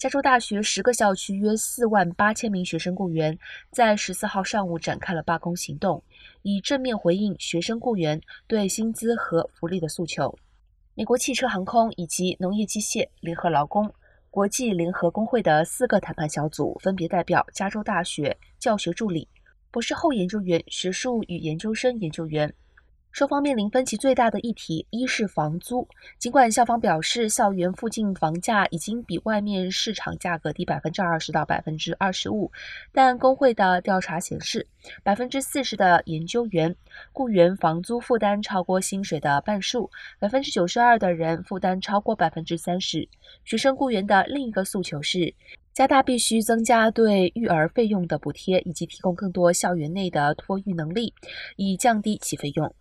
加州大学十个校区约四万八千名学生雇员在十四号上午展开了罢工行动，以正面回应学生雇员对薪资和福利的诉求。美国汽车、航空以及农业机械联合劳工国际联合工会的四个谈判小组分别代表加州大学教学助理、博士后研究员、学术与研究生研究员。双方面临分歧最大的议题，一是房租。尽管校方表示，校园附近房价已经比外面市场价格低百分之二十到百分之二十五，但工会的调查显示，百分之四十的研究员雇员房租负担超过薪水的半数，百分之九十二的人负担超过百分之三十。学生雇员的另一个诉求是。加大必须增加对育儿费用的补贴，以及提供更多校园内的托育能力，以降低其费用。